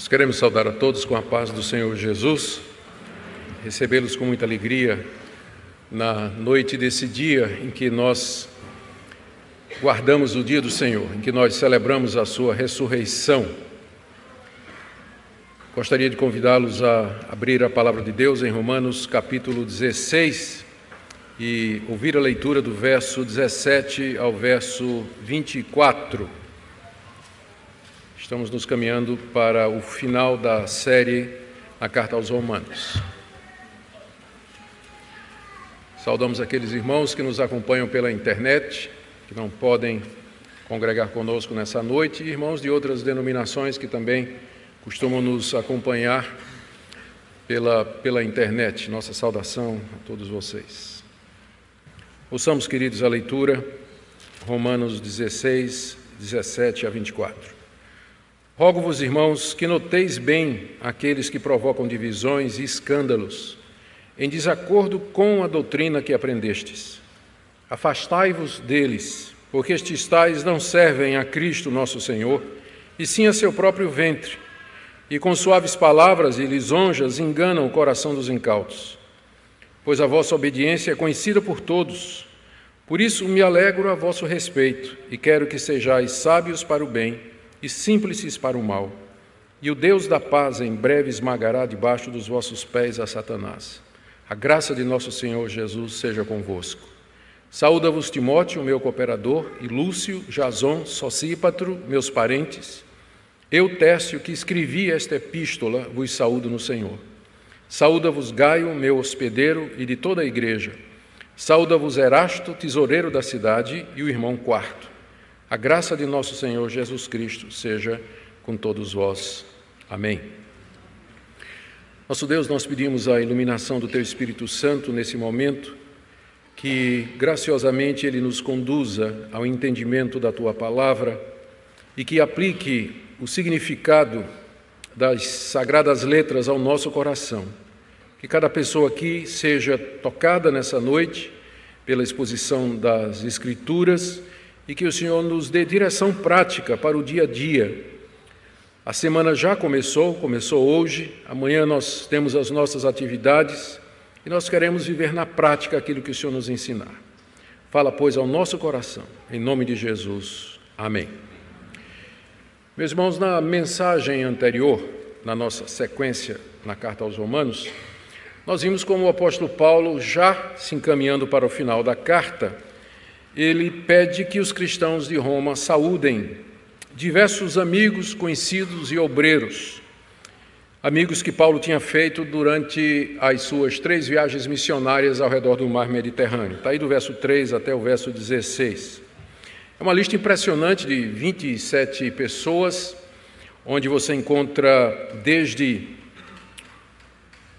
Nós queremos saudar a todos com a paz do Senhor Jesus, recebê-los com muita alegria na noite desse dia em que nós guardamos o dia do Senhor, em que nós celebramos a sua ressurreição. Gostaria de convidá-los a abrir a palavra de Deus em Romanos capítulo 16 e ouvir a leitura do verso 17 ao verso 24. Estamos nos caminhando para o final da série A Carta aos Romanos. Saudamos aqueles irmãos que nos acompanham pela internet, que não podem congregar conosco nessa noite, e irmãos de outras denominações que também costumam nos acompanhar pela, pela internet. Nossa saudação a todos vocês. Ouçamos, queridos, a leitura, Romanos 16, 17 a 24. Rogo-vos, irmãos, que noteis bem aqueles que provocam divisões e escândalos, em desacordo com a doutrina que aprendestes. Afastai-vos deles, porque estes tais não servem a Cristo nosso Senhor, e sim a seu próprio ventre, e com suaves palavras e lisonjas enganam o coração dos incautos. Pois a vossa obediência é conhecida por todos. Por isso me alegro a vosso respeito, e quero que sejais sábios para o bem e simples para o mal. E o Deus da paz em breve esmagará debaixo dos vossos pés a Satanás. A graça de nosso Senhor Jesus seja convosco. Saúda-vos Timóteo, meu cooperador, e Lúcio, Jason, Socípatro, meus parentes. Eu, Tércio, que escrevi esta epístola, vos saúdo no Senhor. Saúda-vos Gaio, meu hospedeiro, e de toda a igreja. Saúda-vos Erasto, tesoureiro da cidade, e o irmão Quarto. A graça de nosso Senhor Jesus Cristo seja com todos vós. Amém. Nosso Deus, nós pedimos a iluminação do Teu Espírito Santo nesse momento, que graciosamente Ele nos conduza ao entendimento da Tua palavra e que aplique o significado das sagradas letras ao nosso coração. Que cada pessoa aqui seja tocada nessa noite pela exposição das Escrituras e que o Senhor nos dê direção prática para o dia a dia. A semana já começou, começou hoje, amanhã nós temos as nossas atividades e nós queremos viver na prática aquilo que o Senhor nos ensinar. Fala, pois, ao nosso coração, em nome de Jesus. Amém. Meus irmãos, na mensagem anterior, na nossa sequência na carta aos Romanos, nós vimos como o apóstolo Paulo, já se encaminhando para o final da carta, ele pede que os cristãos de Roma saúdem diversos amigos, conhecidos e obreiros, amigos que Paulo tinha feito durante as suas três viagens missionárias ao redor do mar Mediterrâneo. Está aí do verso 3 até o verso 16. É uma lista impressionante de 27 pessoas, onde você encontra desde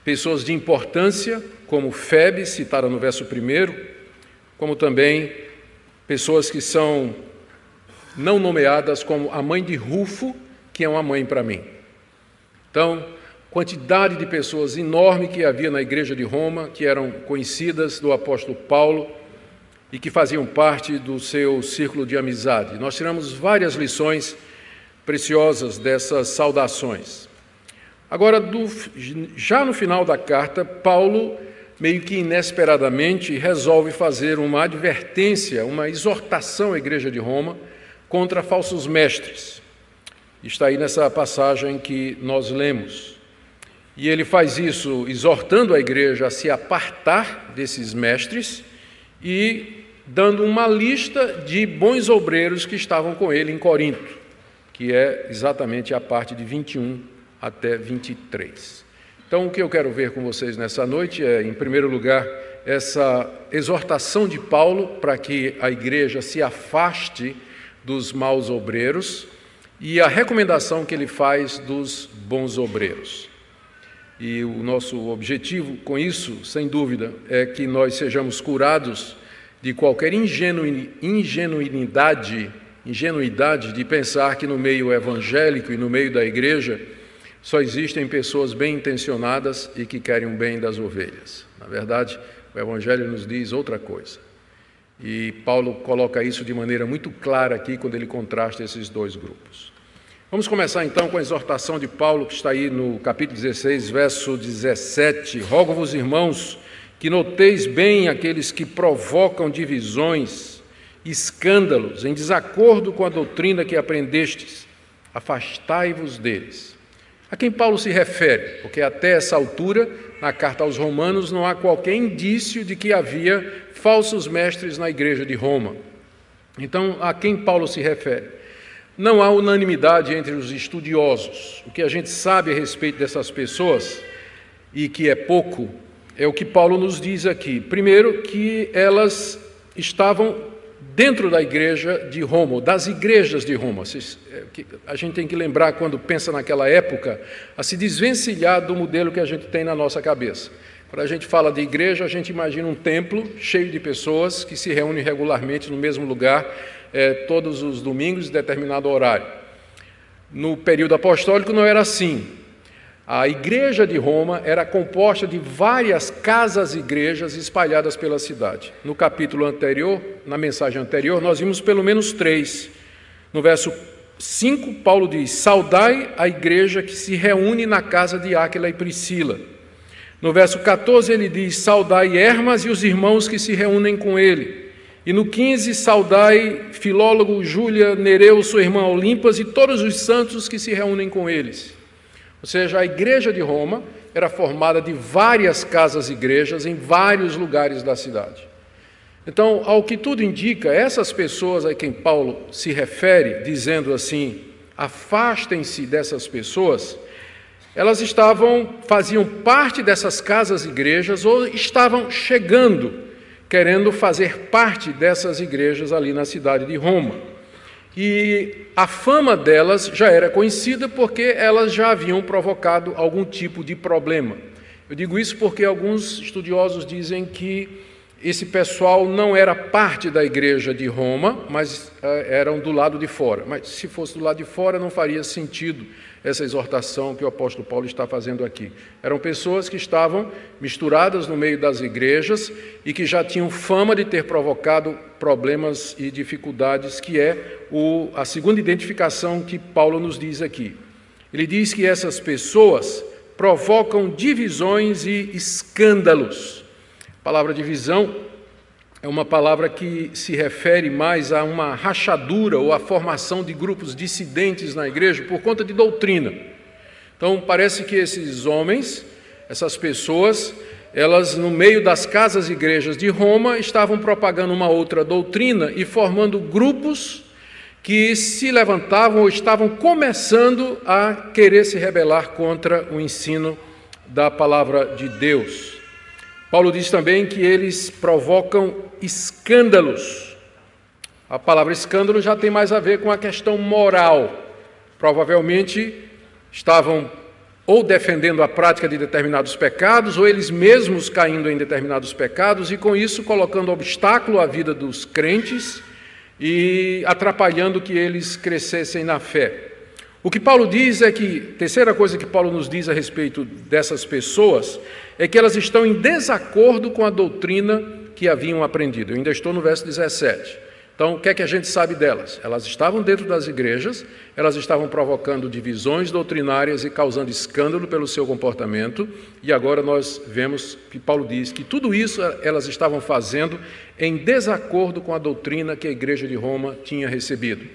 pessoas de importância, como Febe, citada no verso 1, como também pessoas que são não nomeadas como a mãe de Rufo, que é uma mãe para mim. Então, quantidade de pessoas enorme que havia na igreja de Roma, que eram conhecidas do apóstolo Paulo e que faziam parte do seu círculo de amizade. Nós tiramos várias lições preciosas dessas saudações. Agora, do, já no final da carta, Paulo meio que inesperadamente, resolve fazer uma advertência, uma exortação à Igreja de Roma contra falsos mestres. Está aí nessa passagem que nós lemos. E ele faz isso exortando a igreja a se apartar desses mestres e dando uma lista de bons obreiros que estavam com ele em Corinto, que é exatamente a parte de 21 até 23. Então, o que eu quero ver com vocês nessa noite é, em primeiro lugar, essa exortação de Paulo para que a igreja se afaste dos maus obreiros e a recomendação que ele faz dos bons obreiros. E o nosso objetivo com isso, sem dúvida, é que nós sejamos curados de qualquer ingenuidade, ingenuidade de pensar que no meio evangélico e no meio da igreja só existem pessoas bem intencionadas e que querem o bem das ovelhas. Na verdade, o Evangelho nos diz outra coisa. E Paulo coloca isso de maneira muito clara aqui quando ele contrasta esses dois grupos. Vamos começar então com a exortação de Paulo, que está aí no capítulo 16, verso 17. Rogo-vos, irmãos, que noteis bem aqueles que provocam divisões, escândalos, em desacordo com a doutrina que aprendestes. Afastai-vos deles. A quem Paulo se refere? Porque até essa altura, na carta aos Romanos, não há qualquer indício de que havia falsos mestres na igreja de Roma. Então, a quem Paulo se refere? Não há unanimidade entre os estudiosos. O que a gente sabe a respeito dessas pessoas, e que é pouco, é o que Paulo nos diz aqui. Primeiro, que elas estavam dentro da igreja de Roma, das igrejas de Roma. É, a gente tem que lembrar, quando pensa naquela época, a se desvencilhar do modelo que a gente tem na nossa cabeça. Quando a gente fala de igreja, a gente imagina um templo cheio de pessoas que se reúnem regularmente no mesmo lugar é, todos os domingos em determinado horário. No período apostólico não era assim. A igreja de Roma era composta de várias casas-igrejas espalhadas pela cidade. No capítulo anterior, na mensagem anterior, nós vimos pelo menos três. No verso 5, Paulo diz: Saudai a igreja que se reúne na casa de Áquila e Priscila. No verso 14, ele diz: Saudai Hermas e os irmãos que se reúnem com ele. E no 15, saudai Filólogo, Júlia, Nereu, sua irmã Olimpas e todos os santos que se reúnem com eles. Ou seja, a igreja de Roma era formada de várias casas-igrejas em vários lugares da cidade. Então, ao que tudo indica, essas pessoas a quem Paulo se refere, dizendo assim: afastem-se dessas pessoas, elas estavam, faziam parte dessas casas-igrejas ou estavam chegando querendo fazer parte dessas igrejas ali na cidade de Roma. E a fama delas já era conhecida porque elas já haviam provocado algum tipo de problema. Eu digo isso porque alguns estudiosos dizem que esse pessoal não era parte da igreja de Roma, mas uh, eram do lado de fora. Mas se fosse do lado de fora, não faria sentido essa exortação que o apóstolo Paulo está fazendo aqui. Eram pessoas que estavam misturadas no meio das igrejas e que já tinham fama de ter provocado problemas e dificuldades, que é o, a segunda identificação que Paulo nos diz aqui. Ele diz que essas pessoas provocam divisões e escândalos. A palavra divisão é uma palavra que se refere mais a uma rachadura ou a formação de grupos dissidentes na igreja por conta de doutrina. Então, parece que esses homens, essas pessoas, elas, no meio das casas e igrejas de Roma, estavam propagando uma outra doutrina e formando grupos que se levantavam ou estavam começando a querer se rebelar contra o ensino da palavra de Deus. Paulo diz também que eles provocam escândalos. A palavra escândalo já tem mais a ver com a questão moral. Provavelmente estavam ou defendendo a prática de determinados pecados, ou eles mesmos caindo em determinados pecados e com isso colocando obstáculo à vida dos crentes e atrapalhando que eles crescessem na fé. O que Paulo diz é que, terceira coisa que Paulo nos diz a respeito dessas pessoas, é que elas estão em desacordo com a doutrina que haviam aprendido. Eu ainda estou no verso 17. Então, o que é que a gente sabe delas? Elas estavam dentro das igrejas, elas estavam provocando divisões doutrinárias e causando escândalo pelo seu comportamento, e agora nós vemos que Paulo diz que tudo isso elas estavam fazendo em desacordo com a doutrina que a igreja de Roma tinha recebido.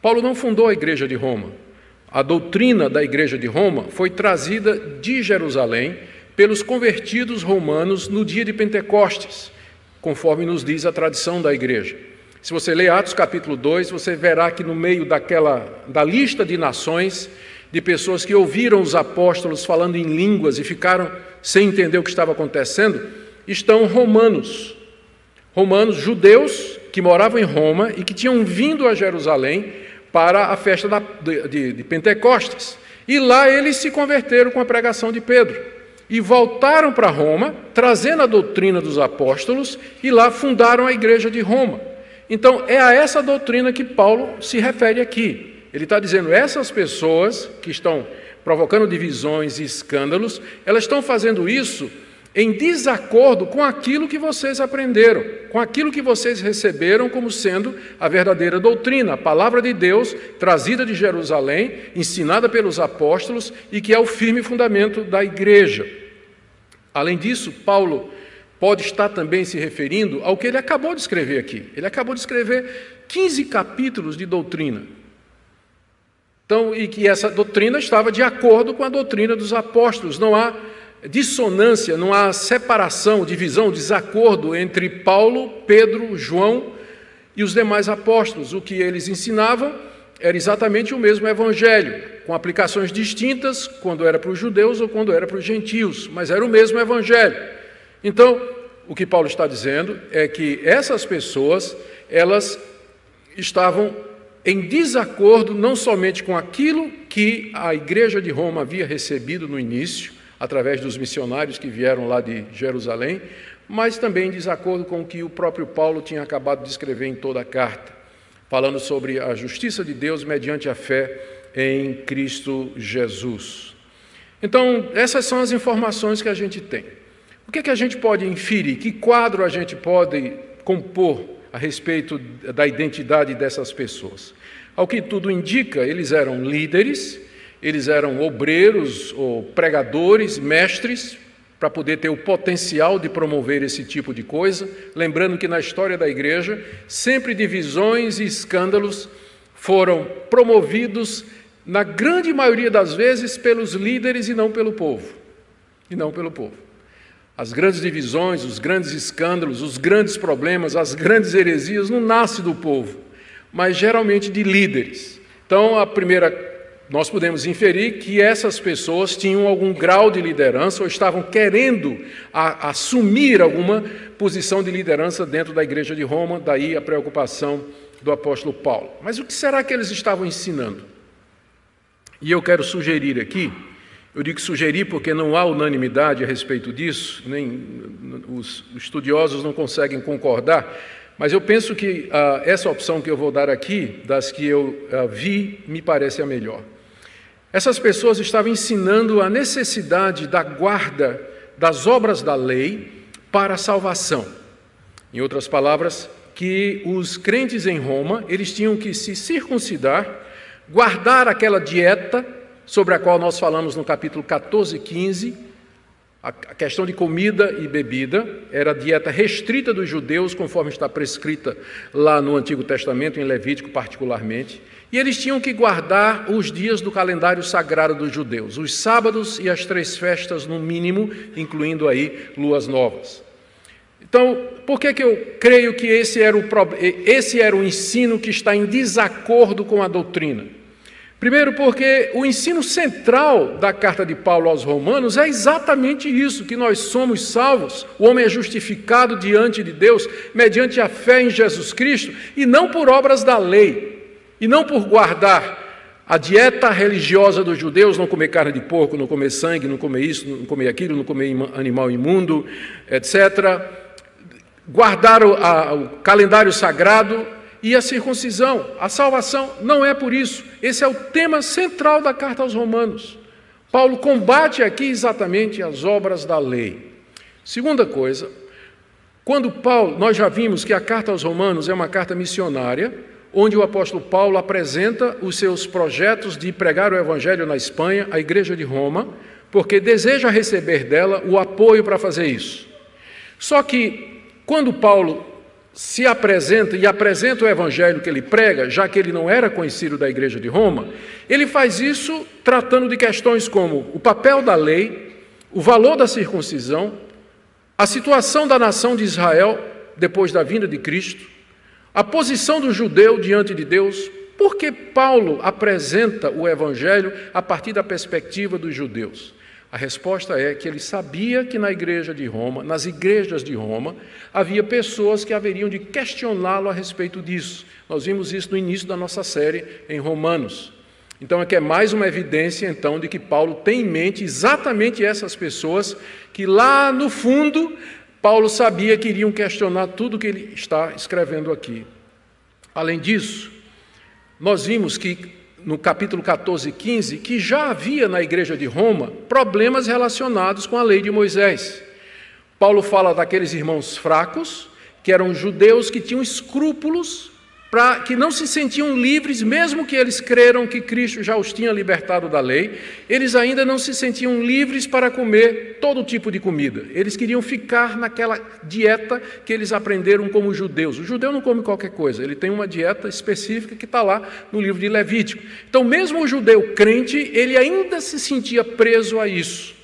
Paulo não fundou a igreja de Roma, a doutrina da Igreja de Roma foi trazida de Jerusalém pelos convertidos romanos no dia de Pentecostes, conforme nos diz a tradição da igreja. Se você ler Atos capítulo 2, você verá que no meio daquela da lista de nações, de pessoas que ouviram os apóstolos falando em línguas e ficaram sem entender o que estava acontecendo, estão romanos. Romanos, judeus que moravam em Roma e que tinham vindo a Jerusalém para a festa da, de, de Pentecostes. E lá eles se converteram com a pregação de Pedro. E voltaram para Roma, trazendo a doutrina dos apóstolos, e lá fundaram a igreja de Roma. Então, é a essa doutrina que Paulo se refere aqui. Ele está dizendo: essas pessoas que estão provocando divisões e escândalos, elas estão fazendo isso em desacordo com aquilo que vocês aprenderam, com aquilo que vocês receberam como sendo a verdadeira doutrina, a palavra de Deus trazida de Jerusalém, ensinada pelos apóstolos e que é o firme fundamento da igreja. Além disso, Paulo pode estar também se referindo ao que ele acabou de escrever aqui. Ele acabou de escrever 15 capítulos de doutrina. Então, e que essa doutrina estava de acordo com a doutrina dos apóstolos. Não há dissonância, não há separação, divisão, desacordo entre Paulo, Pedro, João e os demais apóstolos. O que eles ensinavam era exatamente o mesmo evangelho, com aplicações distintas quando era para os judeus ou quando era para os gentios, mas era o mesmo evangelho. Então, o que Paulo está dizendo é que essas pessoas, elas estavam em desacordo não somente com aquilo que a igreja de Roma havia recebido no início, através dos missionários que vieram lá de Jerusalém, mas também em desacordo com o que o próprio Paulo tinha acabado de escrever em toda a carta, falando sobre a justiça de Deus mediante a fé em Cristo Jesus. Então, essas são as informações que a gente tem. O que, é que a gente pode inferir? Que quadro a gente pode compor a respeito da identidade dessas pessoas? Ao que tudo indica, eles eram líderes, eles eram obreiros ou pregadores, mestres, para poder ter o potencial de promover esse tipo de coisa. Lembrando que na história da igreja, sempre divisões e escândalos foram promovidos, na grande maioria das vezes, pelos líderes e não pelo povo. E não pelo povo. As grandes divisões, os grandes escândalos, os grandes problemas, as grandes heresias não nascem do povo, mas geralmente de líderes. Então, a primeira nós podemos inferir que essas pessoas tinham algum grau de liderança ou estavam querendo a, assumir alguma posição de liderança dentro da igreja de Roma, daí a preocupação do apóstolo Paulo. Mas o que será que eles estavam ensinando? E eu quero sugerir aqui, eu digo sugerir porque não há unanimidade a respeito disso, nem os estudiosos não conseguem concordar, mas eu penso que ah, essa opção que eu vou dar aqui, das que eu ah, vi, me parece a melhor. Essas pessoas estavam ensinando a necessidade da guarda das obras da lei para a salvação. Em outras palavras, que os crentes em Roma, eles tinham que se circuncidar, guardar aquela dieta sobre a qual nós falamos no capítulo 14 e 15, a questão de comida e bebida era a dieta restrita dos judeus, conforme está prescrita lá no Antigo Testamento, em Levítico particularmente. E eles tinham que guardar os dias do calendário sagrado dos judeus, os sábados e as três festas no mínimo, incluindo aí luas novas. Então, por que, que eu creio que esse era, o, esse era o ensino que está em desacordo com a doutrina? Primeiro, porque o ensino central da carta de Paulo aos Romanos é exatamente isso: que nós somos salvos, o homem é justificado diante de Deus mediante a fé em Jesus Cristo e não por obras da lei e não por guardar a dieta religiosa dos judeus, não comer carne de porco, não comer sangue, não comer isso, não comer aquilo, não comer animal imundo, etc. Guardar o, a, o calendário sagrado e a circuncisão. A salvação não é por isso. Esse é o tema central da carta aos Romanos. Paulo combate aqui exatamente as obras da lei. Segunda coisa, quando Paulo, nós já vimos que a carta aos Romanos é uma carta missionária, onde o apóstolo Paulo apresenta os seus projetos de pregar o evangelho na Espanha, a igreja de Roma, porque deseja receber dela o apoio para fazer isso. Só que quando Paulo se apresenta e apresenta o evangelho que ele prega, já que ele não era conhecido da igreja de Roma, ele faz isso tratando de questões como o papel da lei, o valor da circuncisão, a situação da nação de Israel depois da vinda de Cristo, a posição do judeu diante de Deus, por que Paulo apresenta o Evangelho a partir da perspectiva dos judeus? A resposta é que ele sabia que na igreja de Roma, nas igrejas de Roma, havia pessoas que haveriam de questioná-lo a respeito disso. Nós vimos isso no início da nossa série em Romanos. Então, aqui é mais uma evidência, então, de que Paulo tem em mente exatamente essas pessoas que lá no fundo Paulo sabia que iriam questionar tudo que ele está escrevendo aqui. Além disso, nós vimos que no capítulo 14 e 15 que já havia na igreja de Roma problemas relacionados com a lei de Moisés. Paulo fala daqueles irmãos fracos, que eram judeus que tinham escrúpulos para que não se sentiam livres, mesmo que eles creram que Cristo já os tinha libertado da lei, eles ainda não se sentiam livres para comer todo tipo de comida. Eles queriam ficar naquela dieta que eles aprenderam como judeus. O judeu não come qualquer coisa, ele tem uma dieta específica que está lá no livro de Levítico. Então, mesmo o judeu crente, ele ainda se sentia preso a isso.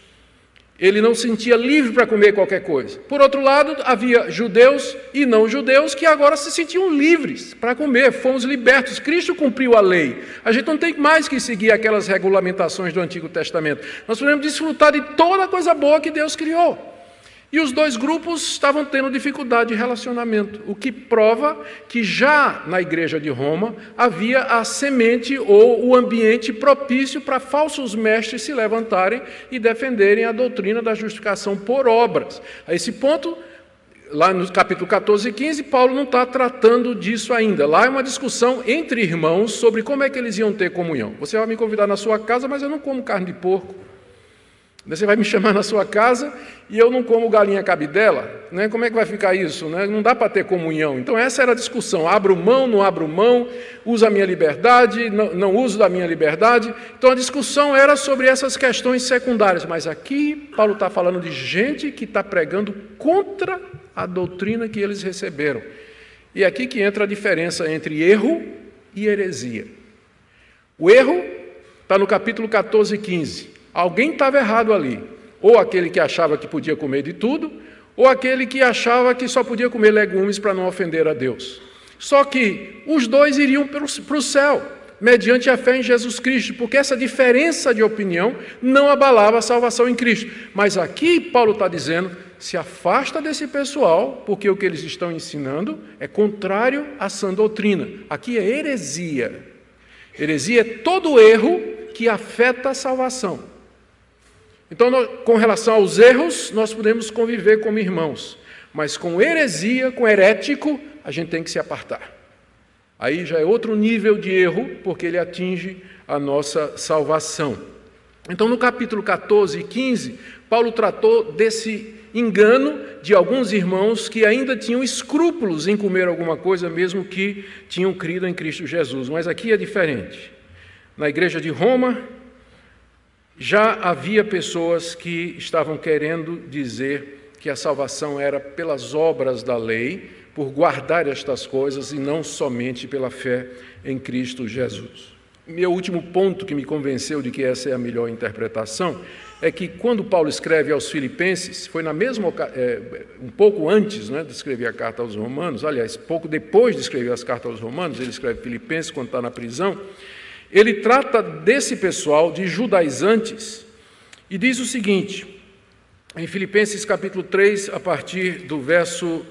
Ele não se sentia livre para comer qualquer coisa. Por outro lado, havia judeus e não judeus que agora se sentiam livres para comer, fomos libertos. Cristo cumpriu a lei. A gente não tem mais que seguir aquelas regulamentações do Antigo Testamento. Nós podemos desfrutar de toda a coisa boa que Deus criou. E os dois grupos estavam tendo dificuldade de relacionamento, o que prova que já na igreja de Roma havia a semente ou o ambiente propício para falsos mestres se levantarem e defenderem a doutrina da justificação por obras. A esse ponto, lá no capítulo 14 e 15, Paulo não está tratando disso ainda. Lá é uma discussão entre irmãos sobre como é que eles iam ter comunhão. Você vai me convidar na sua casa, mas eu não como carne de porco. Você vai me chamar na sua casa e eu não como galinha cabidela? Né? Como é que vai ficar isso? Né? Não dá para ter comunhão. Então, essa era a discussão: abro mão, não abro mão, uso a minha liberdade, não, não uso da minha liberdade. Então, a discussão era sobre essas questões secundárias. Mas aqui, Paulo está falando de gente que está pregando contra a doutrina que eles receberam. E é aqui que entra a diferença entre erro e heresia. O erro está no capítulo 14 e 15. Alguém estava errado ali. Ou aquele que achava que podia comer de tudo, ou aquele que achava que só podia comer legumes para não ofender a Deus. Só que os dois iriam para o céu, mediante a fé em Jesus Cristo, porque essa diferença de opinião não abalava a salvação em Cristo. Mas aqui Paulo está dizendo: se afasta desse pessoal, porque o que eles estão ensinando é contrário à sã doutrina. Aqui é heresia. Heresia é todo erro que afeta a salvação. Então, com relação aos erros, nós podemos conviver como irmãos, mas com heresia, com herético, a gente tem que se apartar. Aí já é outro nível de erro, porque ele atinge a nossa salvação. Então, no capítulo 14 e 15, Paulo tratou desse engano de alguns irmãos que ainda tinham escrúpulos em comer alguma coisa, mesmo que tinham crido em Cristo Jesus. Mas aqui é diferente. Na igreja de Roma, já havia pessoas que estavam querendo dizer que a salvação era pelas obras da lei, por guardar estas coisas e não somente pela fé em Cristo Jesus. Meu último ponto que me convenceu de que essa é a melhor interpretação é que quando Paulo escreve aos Filipenses, foi na mesma é, um pouco antes né, de escrever a carta aos Romanos, aliás, pouco depois de escrever as cartas aos Romanos, ele escreve Filipenses quando está na prisão. Ele trata desse pessoal de judaizantes e diz o seguinte, em Filipenses capítulo 3, a partir do verso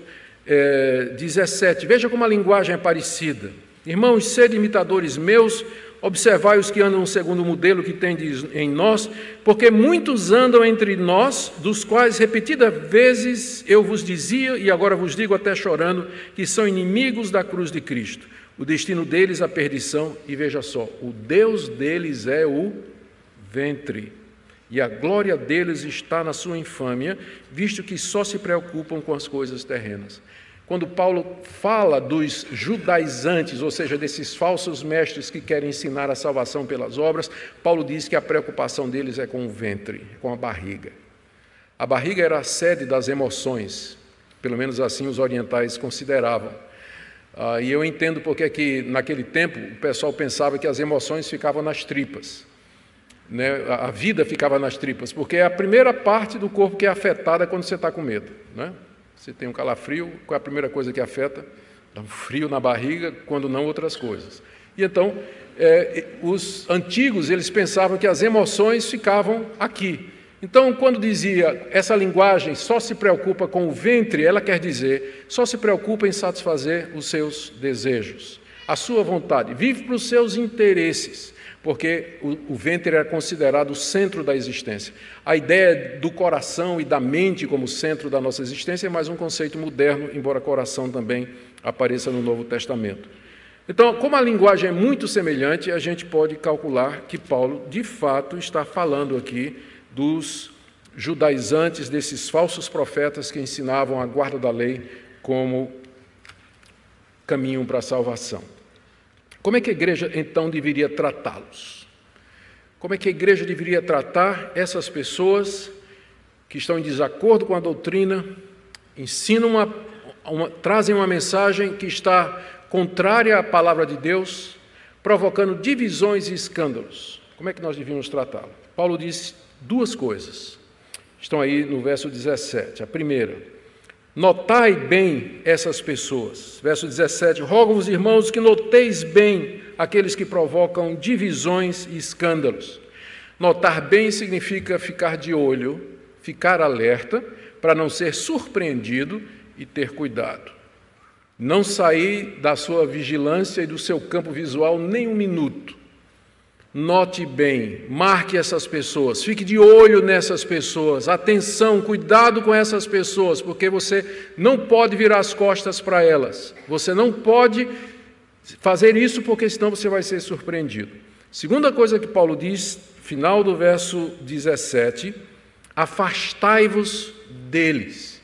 é, 17, veja como a linguagem é parecida. Irmãos, sede imitadores meus, observai os que andam segundo o modelo que tendes em nós, porque muitos andam entre nós, dos quais repetidas vezes eu vos dizia, e agora vos digo até chorando, que são inimigos da cruz de Cristo. O destino deles a perdição, e veja só, o Deus deles é o ventre, e a glória deles está na sua infâmia, visto que só se preocupam com as coisas terrenas. Quando Paulo fala dos judaizantes, ou seja, desses falsos mestres que querem ensinar a salvação pelas obras, Paulo diz que a preocupação deles é com o ventre, com a barriga. A barriga era a sede das emoções, pelo menos assim os orientais consideravam. Ah, e eu entendo porque que naquele tempo o pessoal pensava que as emoções ficavam nas tripas. Né? A vida ficava nas tripas, porque é a primeira parte do corpo que é afetada quando você está com medo. Né? Você tem um calafrio, qual é a primeira coisa que afeta? Dá um frio na barriga, quando não outras coisas. E então, é, os antigos, eles pensavam que as emoções ficavam aqui. Então, quando dizia essa linguagem só se preocupa com o ventre, ela quer dizer só se preocupa em satisfazer os seus desejos, a sua vontade, vive para os seus interesses, porque o, o ventre era considerado o centro da existência. A ideia do coração e da mente como centro da nossa existência é mais um conceito moderno, embora coração também apareça no Novo Testamento. Então, como a linguagem é muito semelhante, a gente pode calcular que Paulo, de fato, está falando aqui dos judaizantes, desses falsos profetas que ensinavam a guarda da lei como caminho para a salvação. Como é que a igreja então deveria tratá-los? Como é que a igreja deveria tratar essas pessoas que estão em desacordo com a doutrina, ensinam uma, uma, trazem uma mensagem que está contrária à palavra de Deus, provocando divisões e escândalos? Como é que nós devíamos tratá-lo? Paulo diz duas coisas. Estão aí no verso 17. A primeira, notai bem essas pessoas. Verso 17: Rogo-vos, irmãos, que noteis bem aqueles que provocam divisões e escândalos. Notar bem significa ficar de olho, ficar alerta, para não ser surpreendido e ter cuidado. Não sair da sua vigilância e do seu campo visual nem um minuto. Note bem, marque essas pessoas, fique de olho nessas pessoas, atenção, cuidado com essas pessoas, porque você não pode virar as costas para elas, você não pode fazer isso, porque senão você vai ser surpreendido. Segunda coisa que Paulo diz, final do verso 17: afastai-vos deles.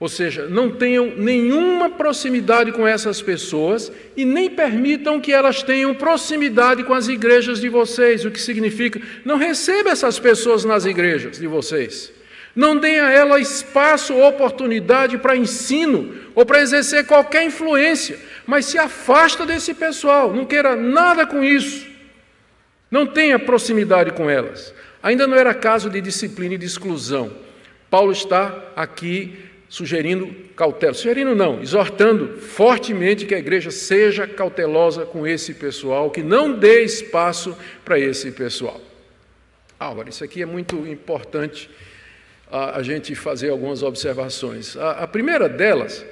Ou seja, não tenham nenhuma proximidade com essas pessoas e nem permitam que elas tenham proximidade com as igrejas de vocês, o que significa não receba essas pessoas nas igrejas de vocês. Não dê a ela espaço ou oportunidade para ensino ou para exercer qualquer influência, mas se afasta desse pessoal, não queira nada com isso. Não tenha proximidade com elas. Ainda não era caso de disciplina e de exclusão. Paulo está aqui sugerindo cautela, sugerindo não, exortando fortemente que a igreja seja cautelosa com esse pessoal, que não dê espaço para esse pessoal. Álvaro, isso aqui é muito importante a, a gente fazer algumas observações. A, a primeira delas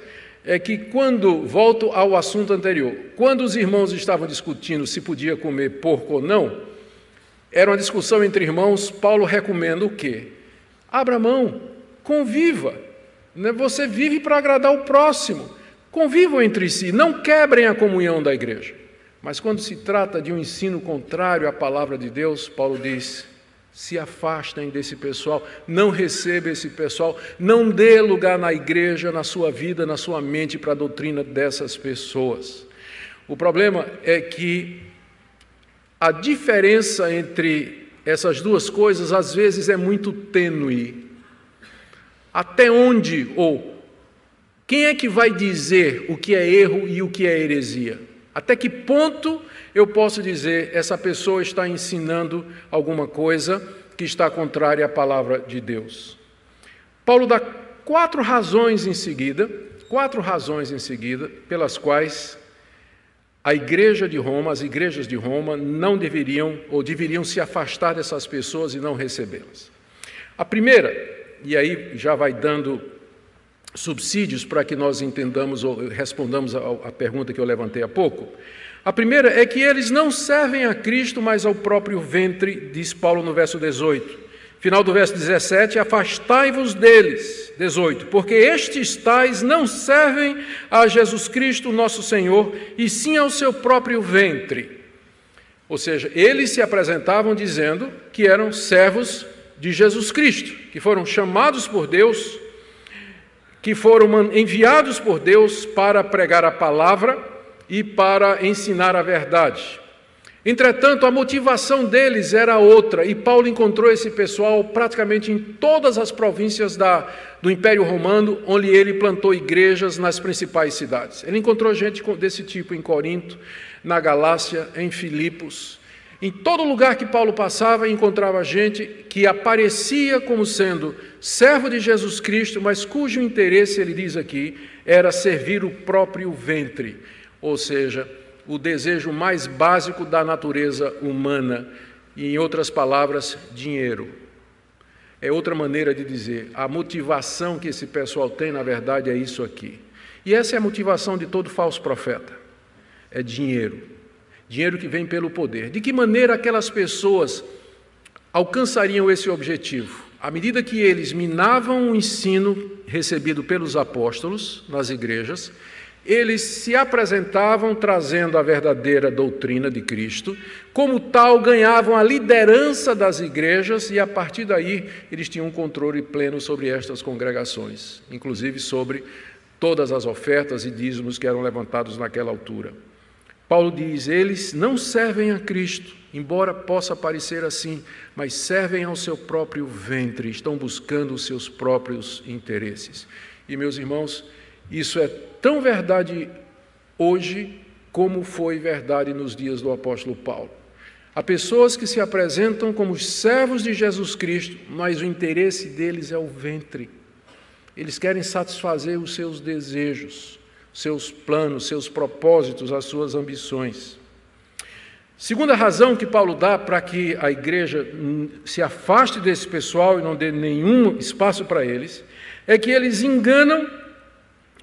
é que quando, volto ao assunto anterior, quando os irmãos estavam discutindo se podia comer porco ou não, era uma discussão entre irmãos, Paulo recomenda o quê? Abra mão, conviva? Você vive para agradar o próximo. Convivam entre si, não quebrem a comunhão da igreja. Mas quando se trata de um ensino contrário à palavra de Deus, Paulo diz: se afastem desse pessoal, não receba esse pessoal, não dê lugar na igreja, na sua vida, na sua mente para a doutrina dessas pessoas. O problema é que a diferença entre essas duas coisas às vezes é muito tênue. Até onde ou quem é que vai dizer o que é erro e o que é heresia? Até que ponto eu posso dizer essa pessoa está ensinando alguma coisa que está contrária à palavra de Deus? Paulo dá quatro razões em seguida, quatro razões em seguida pelas quais a igreja de Roma, as igrejas de Roma não deveriam ou deveriam se afastar dessas pessoas e não recebê-las. A primeira e aí já vai dando subsídios para que nós entendamos ou respondamos a, pergunta que eu levantei há pouco. A primeira é que eles não servem a Cristo, mas ao próprio ventre, diz Paulo no verso 18. Final do verso 17: Afastai-vos deles, 18, porque estes tais não servem a Jesus Cristo, nosso Senhor, e sim ao seu próprio ventre. Ou seja, eles se apresentavam dizendo que eram servos de Jesus Cristo, que foram chamados por Deus, que foram enviados por Deus para pregar a palavra e para ensinar a verdade. Entretanto, a motivação deles era outra, e Paulo encontrou esse pessoal praticamente em todas as províncias da, do Império Romano, onde ele plantou igrejas nas principais cidades. Ele encontrou gente desse tipo em Corinto, na Galácia, em Filipos, em todo lugar que Paulo passava, encontrava gente que aparecia como sendo servo de Jesus Cristo, mas cujo interesse, ele diz aqui, era servir o próprio ventre, ou seja, o desejo mais básico da natureza humana, e em outras palavras, dinheiro. É outra maneira de dizer, a motivação que esse pessoal tem, na verdade, é isso aqui. E essa é a motivação de todo falso profeta: é dinheiro. Dinheiro que vem pelo poder. De que maneira aquelas pessoas alcançariam esse objetivo? À medida que eles minavam o ensino recebido pelos apóstolos nas igrejas, eles se apresentavam trazendo a verdadeira doutrina de Cristo, como tal, ganhavam a liderança das igrejas e a partir daí eles tinham um controle pleno sobre estas congregações, inclusive sobre todas as ofertas e dízimos que eram levantados naquela altura. Paulo diz: eles não servem a Cristo, embora possa parecer assim, mas servem ao seu próprio ventre, estão buscando os seus próprios interesses. E meus irmãos, isso é tão verdade hoje como foi verdade nos dias do apóstolo Paulo. Há pessoas que se apresentam como servos de Jesus Cristo, mas o interesse deles é o ventre. Eles querem satisfazer os seus desejos, seus planos, seus propósitos, as suas ambições. Segunda razão que Paulo dá para que a igreja se afaste desse pessoal e não dê nenhum espaço para eles, é que eles enganam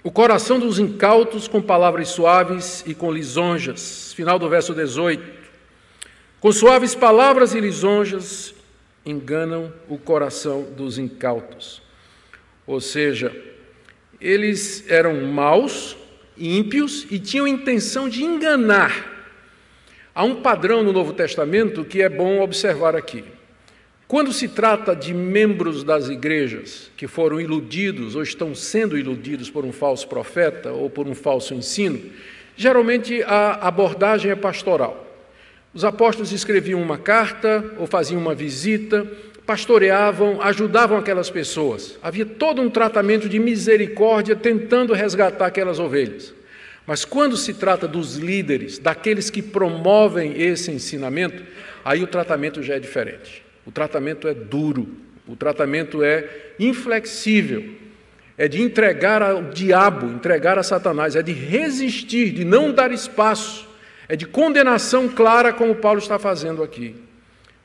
o coração dos incautos com palavras suaves e com lisonjas. Final do verso 18. Com suaves palavras e lisonjas enganam o coração dos incautos. Ou seja, eles eram maus, ímpios e tinham intenção de enganar. Há um padrão no Novo Testamento que é bom observar aqui. Quando se trata de membros das igrejas que foram iludidos ou estão sendo iludidos por um falso profeta ou por um falso ensino, geralmente a abordagem é pastoral. Os apóstolos escreviam uma carta ou faziam uma visita, pastoreavam, ajudavam aquelas pessoas. Havia todo um tratamento de misericórdia tentando resgatar aquelas ovelhas. Mas quando se trata dos líderes, daqueles que promovem esse ensinamento, aí o tratamento já é diferente. O tratamento é duro, o tratamento é inflexível, é de entregar ao diabo, entregar a Satanás, é de resistir, de não dar espaço, é de condenação clara, como Paulo está fazendo aqui.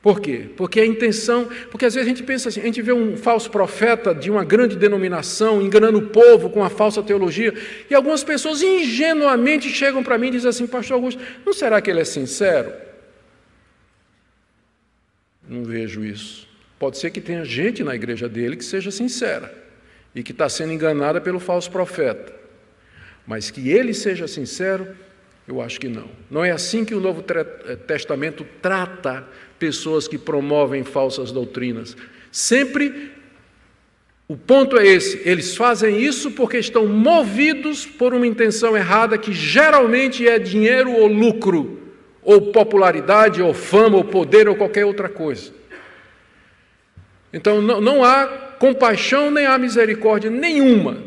Por quê? Porque a intenção, porque às vezes a gente pensa assim, a gente vê um falso profeta de uma grande denominação enganando o povo com uma falsa teologia, e algumas pessoas ingenuamente chegam para mim e dizem assim, pastor Augusto, não será que ele é sincero? Não vejo isso. Pode ser que tenha gente na igreja dele que seja sincera e que está sendo enganada pelo falso profeta. Mas que ele seja sincero, eu acho que não. Não é assim que o Novo eh, Testamento trata pessoas que promovem falsas doutrinas. Sempre o ponto é esse: eles fazem isso porque estão movidos por uma intenção errada que geralmente é dinheiro ou lucro ou popularidade, ou fama, ou poder, ou qualquer outra coisa. Então não, não há compaixão nem há misericórdia nenhuma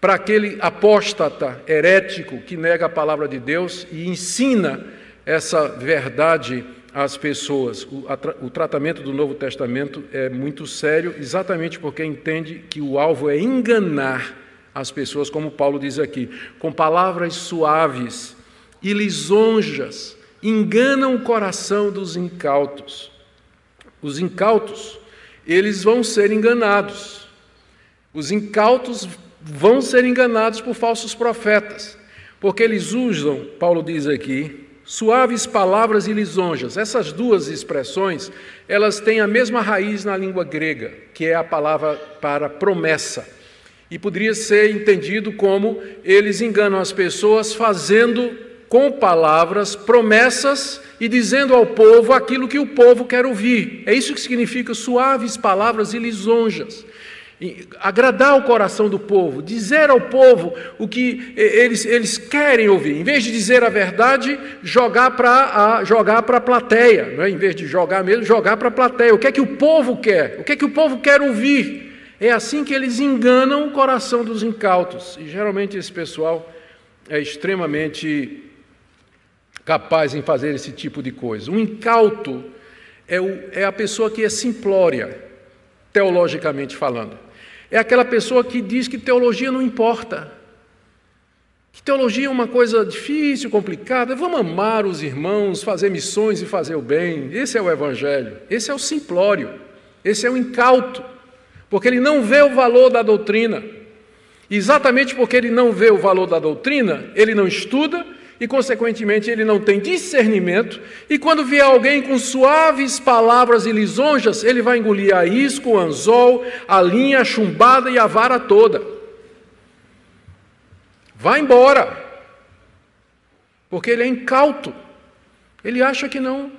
para aquele apóstata herético que nega a palavra de Deus e ensina essa verdade às pessoas. O, a, o tratamento do Novo Testamento é muito sério, exatamente porque entende que o alvo é enganar as pessoas, como Paulo diz aqui, com palavras suaves e lisonjas enganam o coração dos incautos. Os incautos, eles vão ser enganados. Os incautos vão ser enganados por falsos profetas, porque eles usam, Paulo diz aqui, suaves palavras e lisonjas. Essas duas expressões, elas têm a mesma raiz na língua grega, que é a palavra para promessa. E poderia ser entendido como eles enganam as pessoas fazendo com palavras, promessas e dizendo ao povo aquilo que o povo quer ouvir. É isso que significa suaves palavras e lisonjas. Agradar o coração do povo, dizer ao povo o que eles, eles querem ouvir. Em vez de dizer a verdade, jogar para a, jogar a plateia. Não é? Em vez de jogar mesmo, jogar para a plateia. O que é que o povo quer? O que é que o povo quer ouvir? É assim que eles enganam o coração dos incautos. E geralmente esse pessoal é extremamente capaz em fazer esse tipo de coisa. Um incauto é, o, é a pessoa que é simplória, teologicamente falando. É aquela pessoa que diz que teologia não importa. Que teologia é uma coisa difícil, complicada. Vamos amar os irmãos, fazer missões e fazer o bem. Esse é o evangelho. Esse é o simplório. Esse é o incauto. Porque ele não vê o valor da doutrina. exatamente porque ele não vê o valor da doutrina, ele não estuda, e, consequentemente, ele não tem discernimento, e quando vier alguém com suaves palavras e lisonjas, ele vai engolir a isco, o anzol, a linha, a chumbada e a vara toda. Vá embora. Porque ele é incauto. Ele acha que não.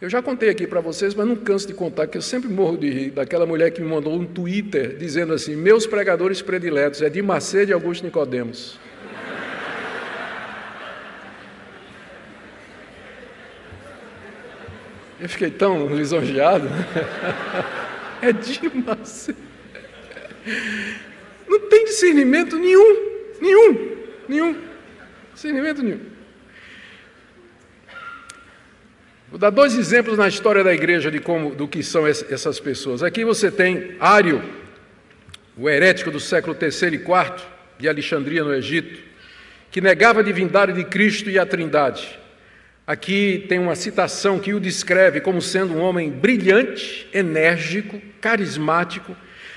Eu já contei aqui para vocês, mas não canso de contar, que eu sempre morro de rir daquela mulher que me mandou um Twitter dizendo assim: Meus pregadores prediletos é de Macedo e Augusto Nicodemos. Eu fiquei tão lisonjeado. É de Macedo. Não tem discernimento nenhum, nenhum, nenhum. Discernimento nenhum. Vou dar dois exemplos na história da igreja de como, do que são essas pessoas. Aqui você tem Ário, o herético do século III e IV, de Alexandria, no Egito, que negava a divindade de Cristo e a Trindade. Aqui tem uma citação que o descreve como sendo um homem brilhante, enérgico, carismático,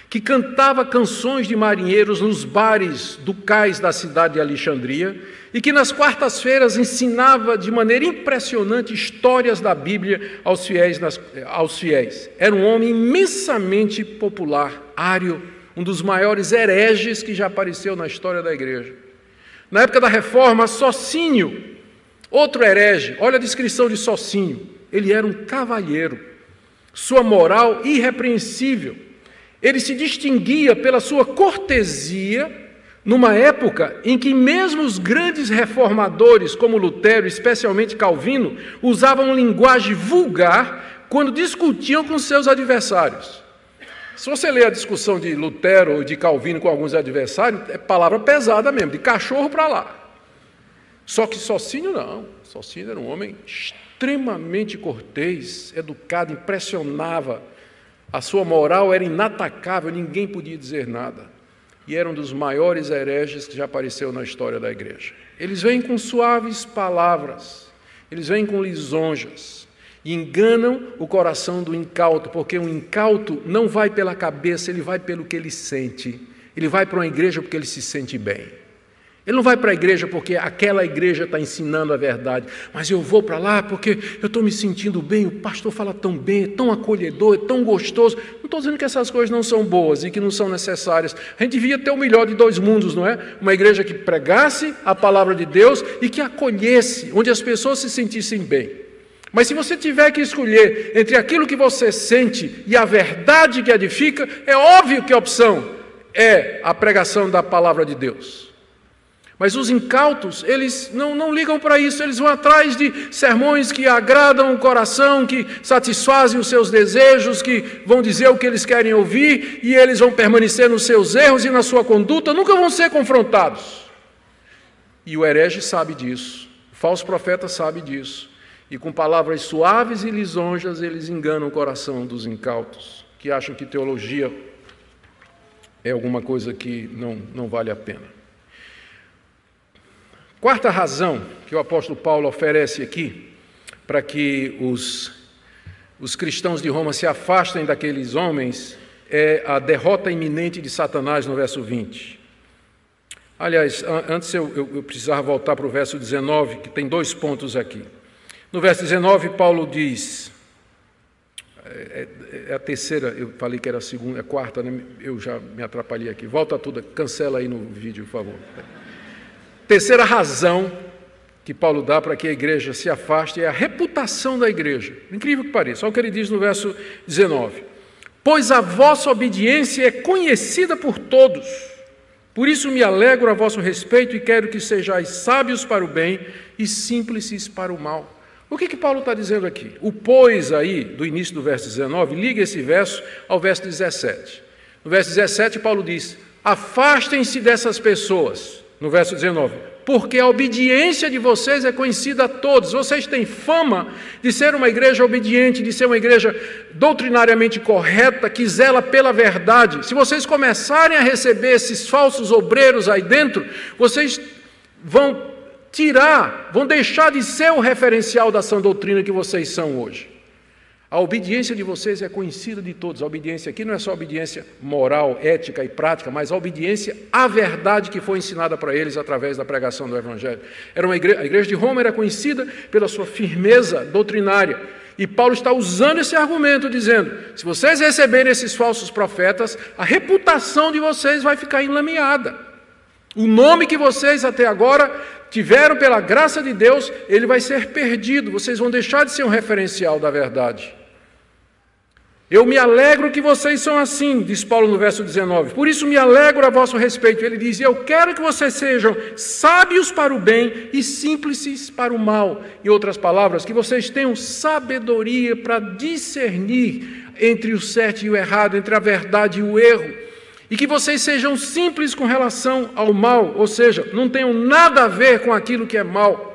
que cantava canções de marinheiros nos bares do cais da cidade de Alexandria e que nas quartas-feiras ensinava de maneira impressionante histórias da Bíblia aos fiéis, aos fiéis. Era um homem imensamente popular, ário, um dos maiores hereges que já apareceu na história da igreja. Na época da reforma, Socinho, outro herege, olha a descrição de Socinho, ele era um cavalheiro, sua moral irrepreensível ele se distinguia pela sua cortesia, numa época em que mesmo os grandes reformadores, como Lutero, especialmente Calvino, usavam linguagem vulgar quando discutiam com seus adversários. Se você ler a discussão de Lutero ou de Calvino com alguns adversários, é palavra pesada mesmo, de cachorro para lá. Só que Socinho não. Socinho era um homem extremamente cortês, educado, impressionava a sua moral era inatacável, ninguém podia dizer nada. E era um dos maiores hereges que já apareceu na história da igreja. Eles vêm com suaves palavras, eles vêm com lisonjas e enganam o coração do incauto, porque o incauto não vai pela cabeça, ele vai pelo que ele sente. Ele vai para uma igreja porque ele se sente bem. Ele não vai para a igreja porque aquela igreja está ensinando a verdade, mas eu vou para lá porque eu estou me sentindo bem, o pastor fala tão bem, é tão acolhedor, é tão gostoso. Não estou dizendo que essas coisas não são boas e que não são necessárias. A gente devia ter o melhor de dois mundos, não é? Uma igreja que pregasse a palavra de Deus e que acolhesse, onde as pessoas se sentissem bem. Mas se você tiver que escolher entre aquilo que você sente e a verdade que edifica, é óbvio que a opção é a pregação da palavra de Deus. Mas os incautos, eles não, não ligam para isso, eles vão atrás de sermões que agradam o coração, que satisfazem os seus desejos, que vão dizer o que eles querem ouvir, e eles vão permanecer nos seus erros e na sua conduta, nunca vão ser confrontados. E o herege sabe disso, o falso profeta sabe disso, e com palavras suaves e lisonjas eles enganam o coração dos incautos, que acham que teologia é alguma coisa que não, não vale a pena. Quarta razão que o apóstolo Paulo oferece aqui para que os, os cristãos de Roma se afastem daqueles homens é a derrota iminente de Satanás no verso 20. Aliás, antes eu, eu, eu precisava voltar para o verso 19, que tem dois pontos aqui. No verso 19, Paulo diz: é, é, é, a terceira, eu falei que era a segunda, é a quarta, né? eu já me atrapalhei aqui. Volta tudo, cancela aí no vídeo, por favor. Terceira razão que Paulo dá para que a igreja se afaste é a reputação da igreja. Incrível que pareça, olha o que ele diz no verso 19: Pois a vossa obediência é conhecida por todos, por isso me alegro a vosso respeito e quero que sejais sábios para o bem e simples para o mal. O que, que Paulo está dizendo aqui? O pois aí, do início do verso 19, liga esse verso ao verso 17. No verso 17, Paulo diz: Afastem-se dessas pessoas no verso 19: Porque a obediência de vocês é conhecida a todos. Vocês têm fama de ser uma igreja obediente, de ser uma igreja doutrinariamente correta, que zela pela verdade. Se vocês começarem a receber esses falsos obreiros aí dentro, vocês vão tirar, vão deixar de ser o referencial da sã doutrina que vocês são hoje. A obediência de vocês é conhecida de todos. A obediência aqui não é só obediência moral, ética e prática, mas a obediência à verdade que foi ensinada para eles através da pregação do Evangelho. Era uma igreja, a igreja de Roma era conhecida pela sua firmeza doutrinária. E Paulo está usando esse argumento, dizendo: se vocês receberem esses falsos profetas, a reputação de vocês vai ficar enlameada. O nome que vocês até agora tiveram pela graça de Deus, ele vai ser perdido. Vocês vão deixar de ser um referencial da verdade. Eu me alegro que vocês são assim, diz Paulo no verso 19. Por isso me alegro a vosso respeito. Ele diz: Eu quero que vocês sejam sábios para o bem e simples para o mal. Em outras palavras, que vocês tenham sabedoria para discernir entre o certo e o errado, entre a verdade e o erro. E que vocês sejam simples com relação ao mal, ou seja, não tenham nada a ver com aquilo que é mal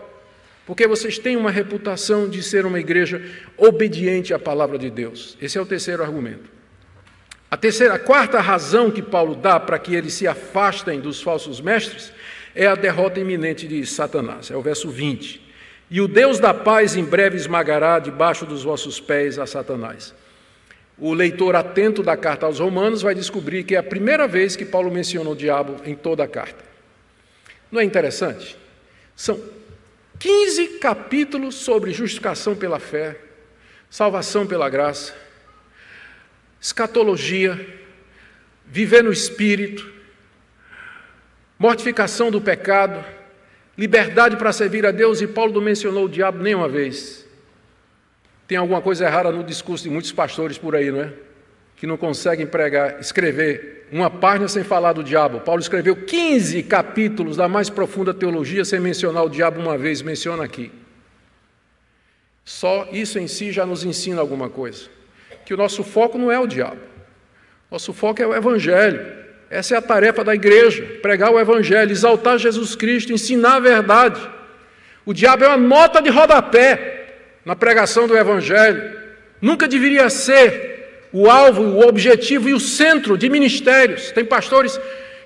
porque vocês têm uma reputação de ser uma igreja obediente à palavra de Deus. Esse é o terceiro argumento. A terceira, a quarta razão que Paulo dá para que eles se afastem dos falsos mestres é a derrota iminente de Satanás. É o verso 20. E o Deus da paz em breve esmagará debaixo dos vossos pés a Satanás. O leitor atento da carta aos Romanos vai descobrir que é a primeira vez que Paulo menciona o diabo em toda a carta. Não é interessante? São 15 capítulos sobre justificação pela fé, salvação pela graça, escatologia, viver no espírito, mortificação do pecado, liberdade para servir a Deus, e Paulo não mencionou o diabo nenhuma vez. Tem alguma coisa errada no discurso de muitos pastores por aí, não é? Que não conseguem pregar, escrever uma página sem falar do diabo. Paulo escreveu 15 capítulos da mais profunda teologia sem mencionar o diabo uma vez, menciona aqui. Só isso em si já nos ensina alguma coisa. Que o nosso foco não é o diabo. Nosso foco é o evangelho. Essa é a tarefa da igreja: pregar o evangelho, exaltar Jesus Cristo, ensinar a verdade. O diabo é uma nota de rodapé na pregação do evangelho. Nunca deveria ser o alvo, o objetivo e o centro de ministérios. Tem pastores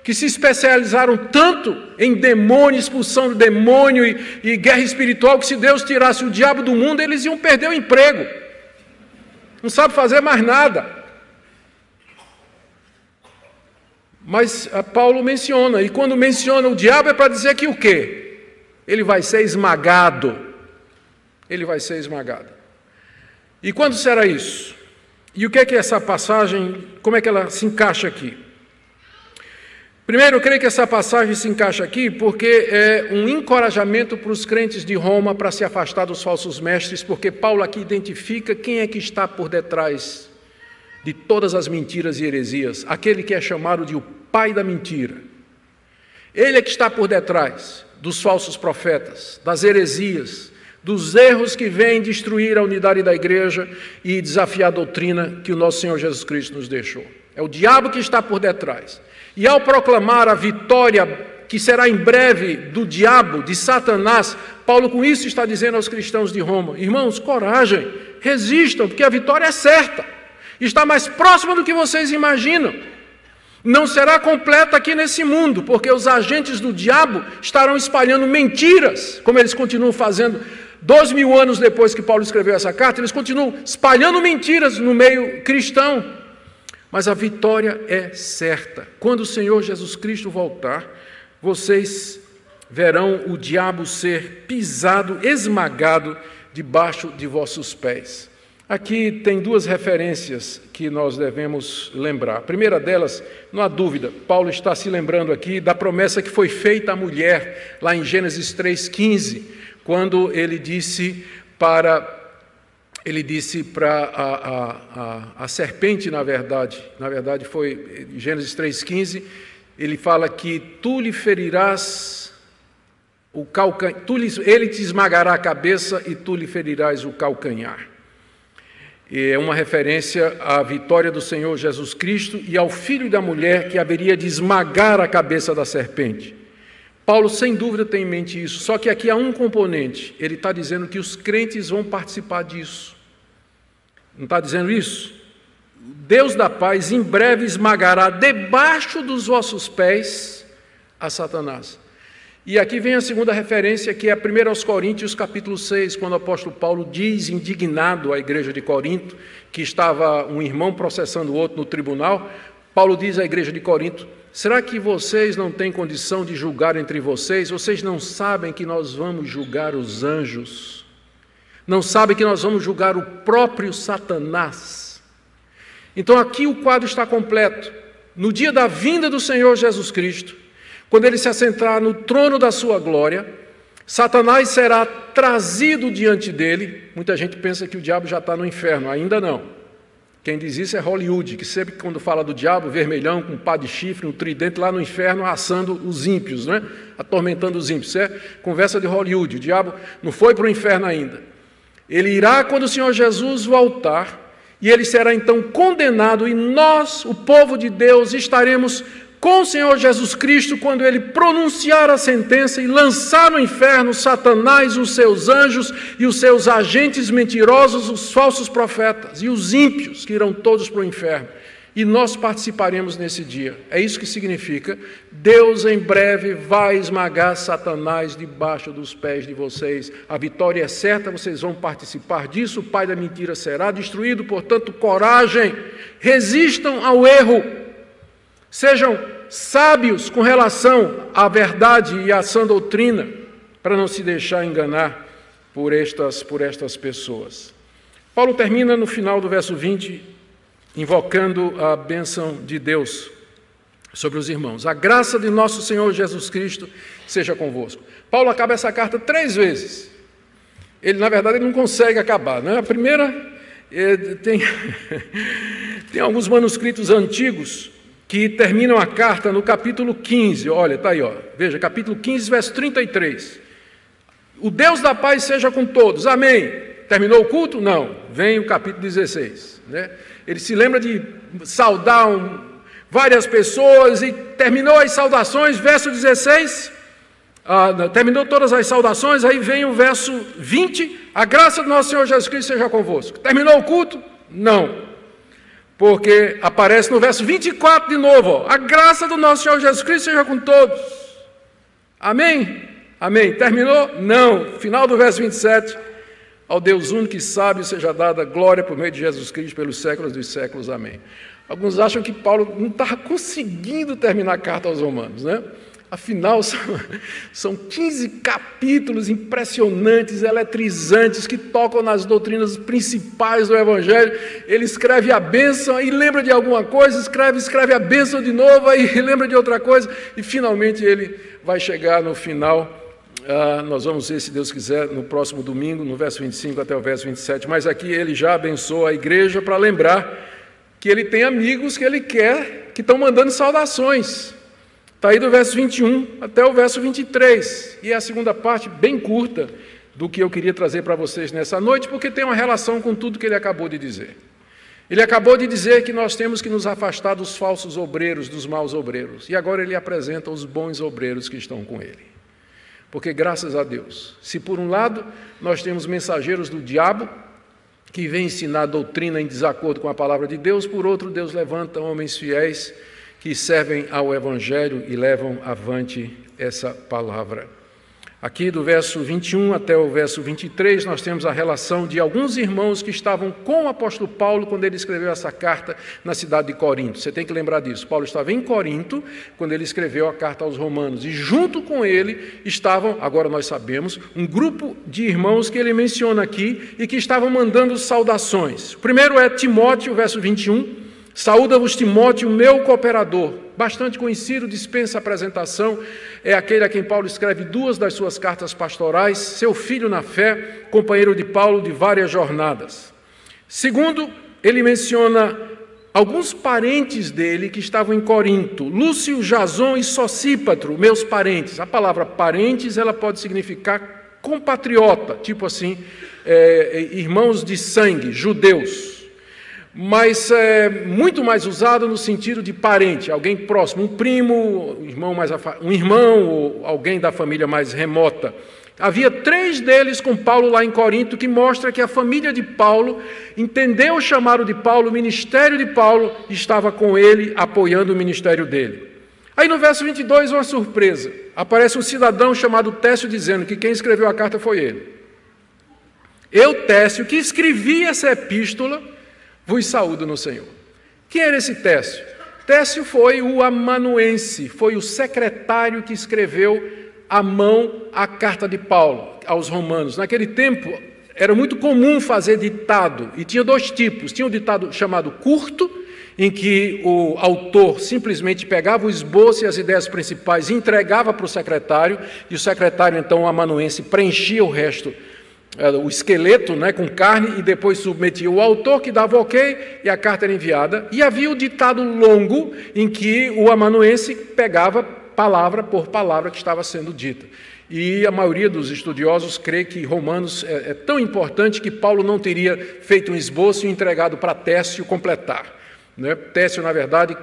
que se especializaram tanto em demônio, expulsão do demônio e, e, guerra espiritual, que se Deus tirasse o diabo do mundo, eles iam perder o emprego. Não sabe fazer mais nada. Mas ah, Paulo menciona, e quando menciona o diabo é para dizer que o quê? Ele vai ser esmagado. Ele vai ser esmagado. E quando será isso? E o que é que essa passagem, como é que ela se encaixa aqui? Primeiro, eu creio que essa passagem se encaixa aqui porque é um encorajamento para os crentes de Roma para se afastar dos falsos mestres, porque Paulo aqui identifica quem é que está por detrás de todas as mentiras e heresias, aquele que é chamado de o pai da mentira. Ele é que está por detrás dos falsos profetas, das heresias, dos erros que vêm destruir a unidade da igreja e desafiar a doutrina que o nosso Senhor Jesus Cristo nos deixou. É o diabo que está por detrás. E ao proclamar a vitória que será em breve do diabo, de Satanás, Paulo com isso está dizendo aos cristãos de Roma: irmãos, coragem, resistam, porque a vitória é certa, está mais próxima do que vocês imaginam. Não será completa aqui nesse mundo, porque os agentes do diabo estarão espalhando mentiras, como eles continuam fazendo Dois mil anos depois que Paulo escreveu essa carta, eles continuam espalhando mentiras no meio cristão. Mas a vitória é certa. Quando o Senhor Jesus Cristo voltar, vocês verão o diabo ser pisado, esmagado debaixo de vossos pés. Aqui tem duas referências que nós devemos lembrar. A primeira delas, não há dúvida, Paulo está se lembrando aqui da promessa que foi feita à mulher, lá em Gênesis 3,15 quando ele disse para ele disse para a, a, a, a, serpente, na verdade, na verdade foi Gênesis 3,15, ele fala que tu lhe ferirás o calcanhar, ele te esmagará a cabeça e tu lhe ferirás o calcanhar. É uma referência à vitória do Senhor Jesus Cristo e ao filho da mulher que haveria de esmagar a cabeça da serpente. Paulo, sem dúvida, tem em mente isso, só que aqui há um componente. Ele está dizendo que os crentes vão participar disso. Não está dizendo isso? Deus da paz em breve esmagará debaixo dos vossos pés a Satanás. E aqui vem a segunda referência, que é a 1 aos Coríntios, capítulo 6, quando o apóstolo Paulo diz, indignado à igreja de Corinto, que estava um irmão processando o outro no tribunal, Paulo diz à igreja de Corinto: Será que vocês não têm condição de julgar entre vocês? Vocês não sabem que nós vamos julgar os anjos? Não sabem que nós vamos julgar o próprio Satanás? Então aqui o quadro está completo. No dia da vinda do Senhor Jesus Cristo, quando ele se assentar no trono da sua glória, Satanás será trazido diante dele. Muita gente pensa que o diabo já está no inferno, ainda não. Quem diz isso é Hollywood, que sempre quando fala do diabo, vermelhão, com pá de chifre, um tridente lá no inferno, assando os ímpios, né? atormentando os ímpios. Isso é conversa de Hollywood. O diabo não foi para o inferno ainda. Ele irá quando o Senhor Jesus voltar, e ele será então condenado, e nós, o povo de Deus, estaremos com o Senhor Jesus Cristo quando ele pronunciar a sentença e lançar no inferno Satanás, os seus anjos e os seus agentes mentirosos, os falsos profetas e os ímpios que irão todos para o inferno. E nós participaremos nesse dia. É isso que significa: Deus em breve vai esmagar Satanás debaixo dos pés de vocês. A vitória é certa, vocês vão participar disso. O pai da mentira será destruído, portanto, coragem, resistam ao erro. Sejam sábios com relação à verdade e à sã doutrina, para não se deixar enganar por estas, por estas pessoas. Paulo termina no final do verso 20, invocando a bênção de Deus sobre os irmãos. A graça de nosso Senhor Jesus Cristo seja convosco. Paulo acaba essa carta três vezes. Ele, na verdade, ele não consegue acabar. Né? A primeira, eh, tem, tem alguns manuscritos antigos que terminam a carta no capítulo 15. Olha, está aí, ó. veja, capítulo 15, verso 33. O Deus da paz seja com todos, amém. Terminou o culto? Não. Vem o capítulo 16. Né? Ele se lembra de saudar um, várias pessoas e terminou as saudações, verso 16. Ah, terminou todas as saudações, aí vem o verso 20: A graça do nosso Senhor Jesus Cristo seja convosco. Terminou o culto? Não porque aparece no verso 24 de novo: ó, a graça do nosso Senhor Jesus Cristo seja com todos. Amém? Amém. Terminou? Não. Final do verso 27. Ao Deus único e sábio seja dada glória por meio de Jesus Cristo pelos séculos dos séculos. Amém. Alguns acham que Paulo não estava conseguindo terminar a carta aos Romanos, né? Afinal, são, são 15 capítulos impressionantes, eletrizantes, que tocam nas doutrinas principais do Evangelho. Ele escreve a bênção e lembra de alguma coisa, escreve, escreve a bênção de novo, aí lembra de outra coisa, e finalmente ele vai chegar no final. Ah, nós vamos ver, se Deus quiser, no próximo domingo, no verso 25 até o verso 27. Mas aqui ele já abençoa a igreja para lembrar que ele tem amigos que ele quer, que estão mandando saudações. Está aí do verso 21 até o verso 23. E é a segunda parte, bem curta, do que eu queria trazer para vocês nessa noite, porque tem uma relação com tudo que ele acabou de dizer. Ele acabou de dizer que nós temos que nos afastar dos falsos obreiros, dos maus obreiros. E agora ele apresenta os bons obreiros que estão com ele. Porque, graças a Deus, se por um lado nós temos mensageiros do diabo, que vêm ensinar doutrina em desacordo com a palavra de Deus, por outro, Deus levanta homens fiéis que servem ao Evangelho e levam avante essa palavra. Aqui do verso 21 até o verso 23, nós temos a relação de alguns irmãos que estavam com o apóstolo Paulo quando ele escreveu essa carta na cidade de Corinto. Você tem que lembrar disso. Paulo estava em Corinto quando ele escreveu a carta aos Romanos, e junto com ele estavam, agora nós sabemos, um grupo de irmãos que ele menciona aqui e que estavam mandando saudações. O primeiro é Timóteo, verso 21. Saúda-vos Timóteo, meu cooperador, bastante conhecido, dispensa apresentação, é aquele a quem Paulo escreve duas das suas cartas pastorais, seu filho na fé, companheiro de Paulo de várias jornadas. Segundo, ele menciona alguns parentes dele que estavam em Corinto, Lúcio, Jason e Socípatro, meus parentes. A palavra parentes ela pode significar compatriota, tipo assim, é, é irmãos de sangue, judeus mas é muito mais usado no sentido de parente, alguém próximo, um primo, um irmão, mais um irmão ou alguém da família mais remota. Havia três deles com Paulo lá em Corinto, que mostra que a família de Paulo entendeu o chamado de Paulo, o ministério de Paulo estava com ele, apoiando o ministério dele. Aí no verso 22, uma surpresa: aparece um cidadão chamado Técio dizendo que quem escreveu a carta foi ele. Eu, Técio, que escrevi essa epístola, vos saúdo no Senhor. Quem era esse Técio? Técio foi o amanuense, foi o secretário que escreveu à mão a carta de Paulo aos romanos. Naquele tempo, era muito comum fazer ditado, e tinha dois tipos: tinha o ditado chamado curto em que o autor simplesmente pegava o esboço e as ideias principais e entregava para o secretário, e o secretário, então, o amanuense, preenchia o resto, o esqueleto né, com carne, e depois submetia o autor, que dava ok, e a carta era enviada. E havia o ditado longo, em que o amanuense pegava palavra por palavra que estava sendo dita. E a maioria dos estudiosos crê que Romanos é, é tão importante que Paulo não teria feito um esboço e entregado para Técio completar. Né? Técio, na verdade,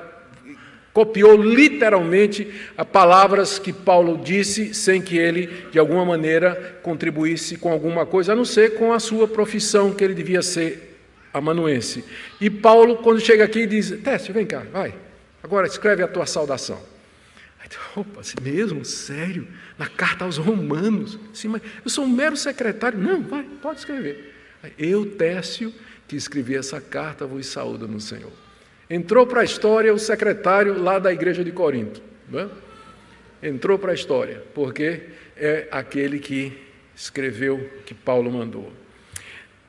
copiou literalmente as palavras que Paulo disse, sem que ele, de alguma maneira, contribuísse com alguma coisa, a não ser com a sua profissão, que ele devia ser amanuense. E Paulo, quando chega aqui, diz: Técio, vem cá, vai, agora escreve a tua saudação. Aí, opa, mesmo? Sério? na carta aos Romanos. Sim, mas eu sou um mero secretário. Não, vai, pode escrever. Eu, Técio, que escrevi essa carta, vos saúdo no Senhor. Entrou para a história o secretário lá da igreja de Corinto. Né? Entrou para a história, porque é aquele que escreveu que Paulo mandou.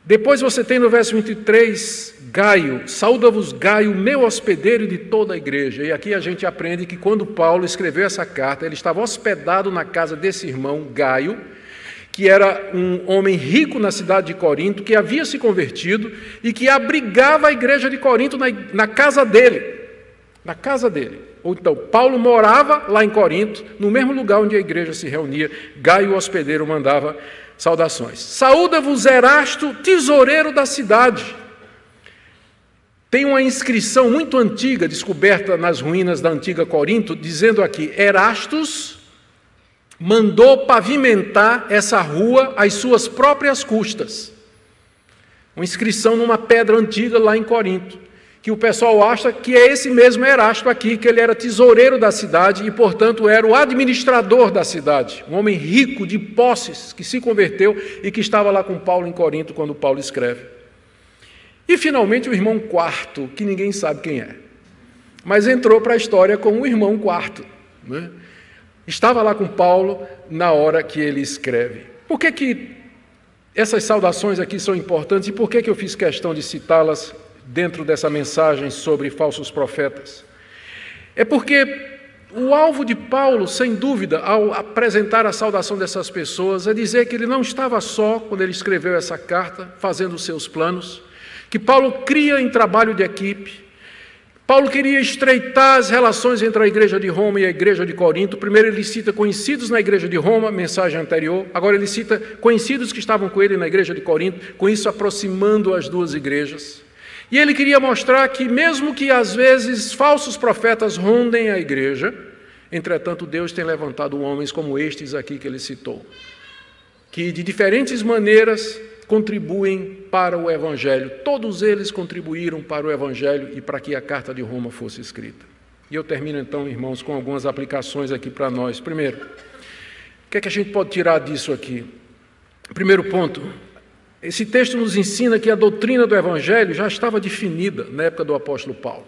Depois você tem no verso 23, Gaio, sauda-vos Gaio, meu hospedeiro de toda a igreja. E aqui a gente aprende que quando Paulo escreveu essa carta, ele estava hospedado na casa desse irmão Gaio, que era um homem rico na cidade de Corinto, que havia se convertido e que abrigava a igreja de Corinto na, na casa dele. Na casa dele. Ou então, Paulo morava lá em Corinto, no mesmo lugar onde a igreja se reunia. Gaio, o hospedeiro, mandava Saudações. Saúda-vos Erasto, tesoureiro da cidade. Tem uma inscrição muito antiga, descoberta nas ruínas da antiga Corinto, dizendo aqui: Erastus mandou pavimentar essa rua às suas próprias custas. Uma inscrição numa pedra antiga lá em Corinto que o pessoal acha que é esse mesmo Erasto aqui, que ele era tesoureiro da cidade e, portanto, era o administrador da cidade, um homem rico de posses que se converteu e que estava lá com Paulo em Corinto quando Paulo escreve. E, finalmente, o irmão quarto, que ninguém sabe quem é, mas entrou para a história como o irmão quarto. Né? Estava lá com Paulo na hora que ele escreve. Por que, que essas saudações aqui são importantes e por que, que eu fiz questão de citá-las dentro dessa mensagem sobre falsos profetas? É porque o alvo de Paulo, sem dúvida, ao apresentar a saudação dessas pessoas, é dizer que ele não estava só quando ele escreveu essa carta, fazendo os seus planos, que Paulo cria em trabalho de equipe. Paulo queria estreitar as relações entre a igreja de Roma e a igreja de Corinto. Primeiro ele cita conhecidos na igreja de Roma, mensagem anterior. Agora ele cita conhecidos que estavam com ele na igreja de Corinto, com isso aproximando as duas igrejas. E ele queria mostrar que, mesmo que às vezes falsos profetas rondem a igreja, entretanto Deus tem levantado homens como estes aqui que ele citou, que de diferentes maneiras contribuem para o Evangelho. Todos eles contribuíram para o Evangelho e para que a carta de Roma fosse escrita. E eu termino então, irmãos, com algumas aplicações aqui para nós. Primeiro, o que é que a gente pode tirar disso aqui? Primeiro ponto, esse texto nos ensina que a doutrina do Evangelho já estava definida na época do apóstolo Paulo.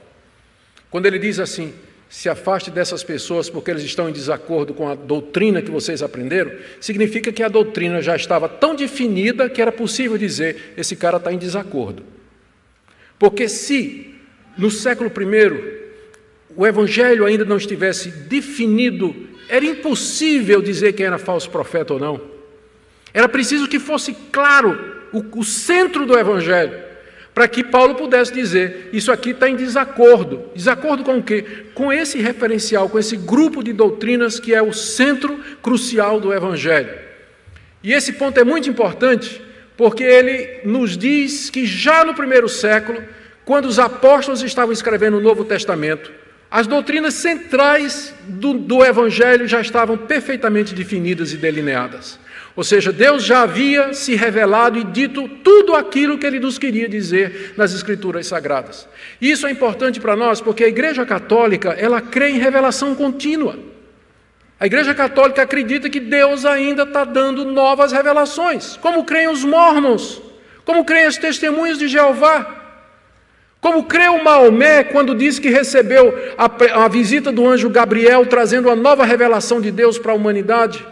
Quando ele diz assim: se afaste dessas pessoas porque eles estão em desacordo com a doutrina que vocês aprenderam, significa que a doutrina já estava tão definida que era possível dizer: esse cara está em desacordo. Porque se no século I o Evangelho ainda não estivesse definido, era impossível dizer quem era falso profeta ou não. Era preciso que fosse claro o, o centro do Evangelho, para que Paulo pudesse dizer: isso aqui está em desacordo. Desacordo com o quê? Com esse referencial, com esse grupo de doutrinas que é o centro crucial do Evangelho. E esse ponto é muito importante, porque ele nos diz que já no primeiro século, quando os apóstolos estavam escrevendo o Novo Testamento, as doutrinas centrais do, do Evangelho já estavam perfeitamente definidas e delineadas. Ou seja, Deus já havia se revelado e dito tudo aquilo que ele nos queria dizer nas Escrituras Sagradas. Isso é importante para nós porque a Igreja Católica, ela crê em revelação contínua. A Igreja Católica acredita que Deus ainda está dando novas revelações, como creem os mormons, como creem as testemunhas de Jeová, como creu Maomé quando disse que recebeu a, a visita do anjo Gabriel trazendo uma nova revelação de Deus para a humanidade.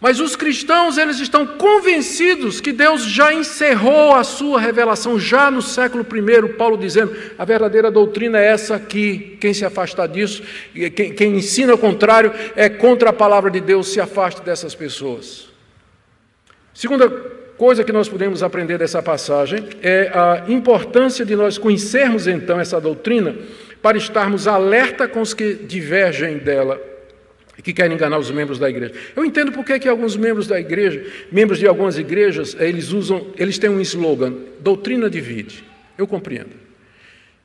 Mas os cristãos, eles estão convencidos que Deus já encerrou a sua revelação, já no século I, Paulo dizendo, a verdadeira doutrina é essa aqui, quem se afasta disso, quem, quem ensina o contrário, é contra a palavra de Deus, se afaste dessas pessoas. Segunda coisa que nós podemos aprender dessa passagem é a importância de nós conhecermos então essa doutrina para estarmos alerta com os que divergem dela e que querem enganar os membros da igreja. Eu entendo porque que alguns membros da igreja, membros de algumas igrejas, eles usam, eles têm um slogan, doutrina divide. Eu compreendo.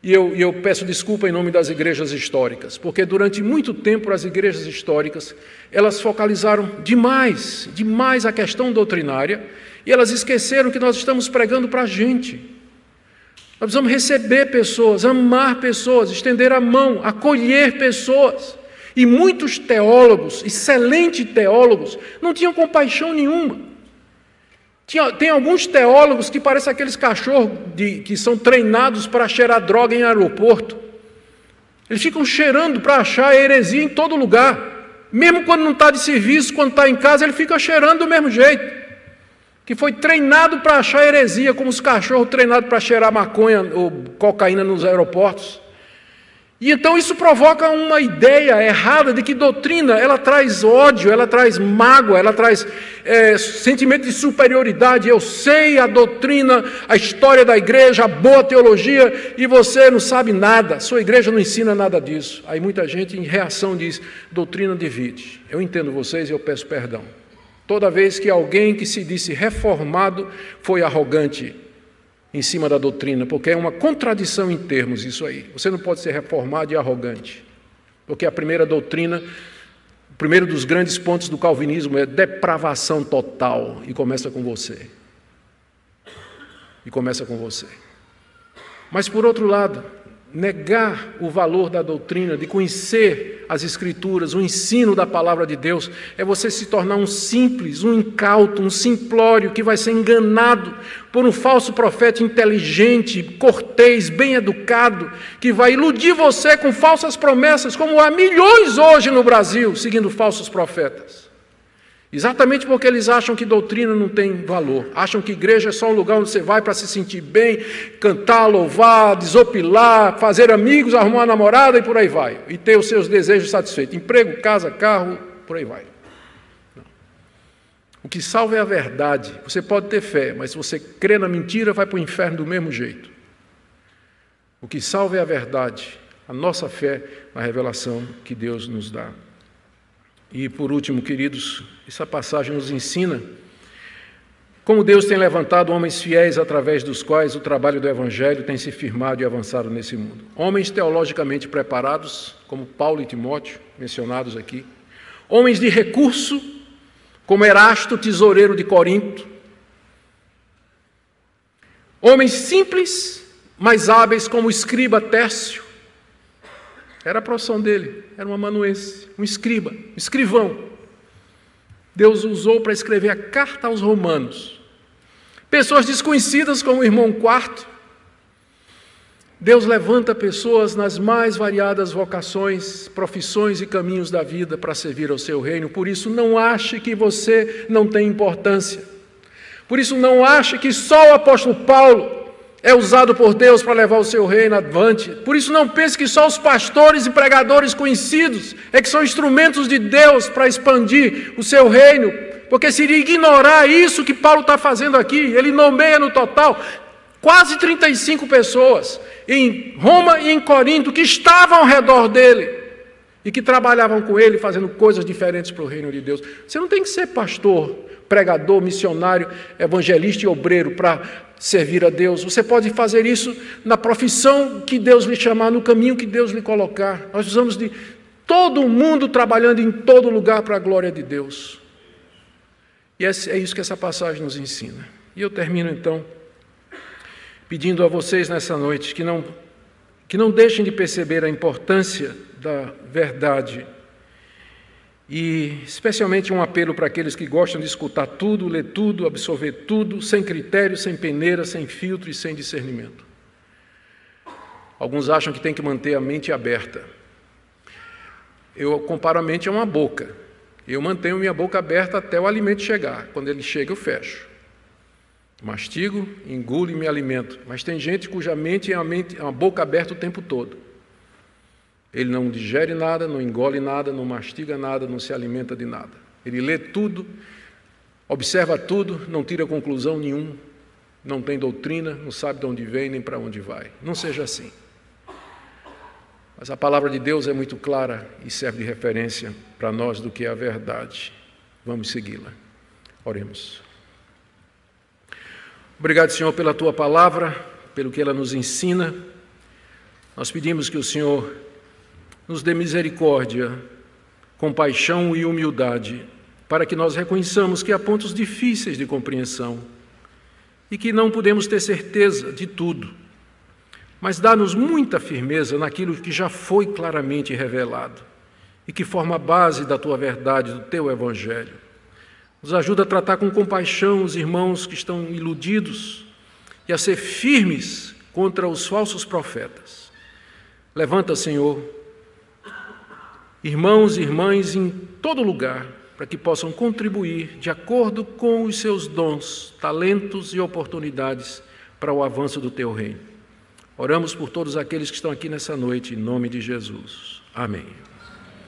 E eu, eu peço desculpa em nome das igrejas históricas, porque durante muito tempo as igrejas históricas, elas focalizaram demais, demais a questão doutrinária, e elas esqueceram que nós estamos pregando para a gente. Nós precisamos receber pessoas, amar pessoas, estender a mão, acolher pessoas. E muitos teólogos, excelentes teólogos, não tinham compaixão nenhuma. Tinha, tem alguns teólogos que parecem aqueles cachorros de, que são treinados para cheirar droga em aeroporto. Eles ficam cheirando para achar heresia em todo lugar. Mesmo quando não está de serviço, quando está em casa, ele fica cheirando do mesmo jeito. Que foi treinado para achar heresia, como os cachorros treinados para cheirar maconha ou cocaína nos aeroportos. E então isso provoca uma ideia errada de que doutrina ela traz ódio, ela traz mágoa, ela traz é, sentimento de superioridade. Eu sei a doutrina, a história da igreja, a boa teologia, e você não sabe nada. Sua igreja não ensina nada disso. Aí muita gente em reação diz: doutrina divide. Eu entendo vocês e eu peço perdão. Toda vez que alguém que se disse reformado foi arrogante, em cima da doutrina, porque é uma contradição em termos isso aí. Você não pode ser reformado e arrogante, porque a primeira doutrina, o primeiro dos grandes pontos do calvinismo é depravação total, e começa com você. E começa com você. Mas por outro lado, negar o valor da doutrina, de conhecer as Escrituras, o ensino da palavra de Deus, é você se tornar um simples, um incauto, um simplório que vai ser enganado por um falso profeta inteligente, cortês, bem educado, que vai iludir você com falsas promessas, como há milhões hoje no Brasil seguindo falsos profetas. Exatamente porque eles acham que doutrina não tem valor, acham que igreja é só um lugar onde você vai para se sentir bem, cantar, louvar, desopilar, fazer amigos, arrumar uma namorada e por aí vai, e ter os seus desejos satisfeitos emprego, casa, carro, por aí vai. Não. O que salva é a verdade. Você pode ter fé, mas se você crê na mentira, vai para o inferno do mesmo jeito. O que salva é a verdade, a nossa fé na revelação que Deus nos dá. E por último, queridos, essa passagem nos ensina como Deus tem levantado homens fiéis através dos quais o trabalho do Evangelho tem se firmado e avançado nesse mundo. Homens teologicamente preparados, como Paulo e Timóteo, mencionados aqui. Homens de recurso, como Erasto, tesoureiro de Corinto. Homens simples, mas hábeis, como o escriba Tércio. Era a profissão dele, era um amanuense, um escriba, um escrivão. Deus usou para escrever a carta aos romanos. Pessoas desconhecidas como o irmão quarto. Deus levanta pessoas nas mais variadas vocações, profissões e caminhos da vida para servir ao seu reino. Por isso, não ache que você não tem importância. Por isso, não ache que só o apóstolo Paulo é usado por Deus para levar o seu reino avante. Por isso, não pense que só os pastores e pregadores conhecidos é que são instrumentos de Deus para expandir o seu reino, porque seria ignorar isso que Paulo está fazendo aqui. Ele nomeia no total quase 35 pessoas em Roma e em Corinto que estavam ao redor dele e que trabalhavam com ele fazendo coisas diferentes para o reino de Deus. Você não tem que ser pastor, pregador, missionário, evangelista e obreiro para servir a Deus. Você pode fazer isso na profissão que Deus lhe chamar, no caminho que Deus lhe colocar. Nós precisamos de todo mundo trabalhando em todo lugar para a glória de Deus. E é, é isso que essa passagem nos ensina. E eu termino então pedindo a vocês nessa noite que não que não deixem de perceber a importância da verdade e especialmente um apelo para aqueles que gostam de escutar tudo, ler tudo, absorver tudo, sem critério, sem peneira, sem filtro e sem discernimento. Alguns acham que tem que manter a mente aberta. Eu comparo a mente a uma boca. Eu mantenho minha boca aberta até o alimento chegar. Quando ele chega, eu fecho. Mastigo, engulo e me alimento. Mas tem gente cuja mente é uma, mente, é uma boca aberta o tempo todo. Ele não digere nada, não engole nada, não mastiga nada, não se alimenta de nada. Ele lê tudo, observa tudo, não tira conclusão nenhuma, não tem doutrina, não sabe de onde vem nem para onde vai. Não seja assim. Mas a palavra de Deus é muito clara e serve de referência para nós do que é a verdade. Vamos segui-la. Oremos. Obrigado, Senhor, pela tua palavra, pelo que ela nos ensina. Nós pedimos que o Senhor nos dê misericórdia, compaixão e humildade, para que nós reconheçamos que há pontos difíceis de compreensão e que não podemos ter certeza de tudo mas dá-nos muita firmeza naquilo que já foi claramente revelado e que forma a base da tua verdade, do teu evangelho. Nos ajuda a tratar com compaixão os irmãos que estão iludidos e a ser firmes contra os falsos profetas. Levanta, Senhor, irmãos e irmãs em todo lugar, para que possam contribuir de acordo com os seus dons, talentos e oportunidades para o avanço do teu reino. Oramos por todos aqueles que estão aqui nessa noite, em nome de Jesus. Amém.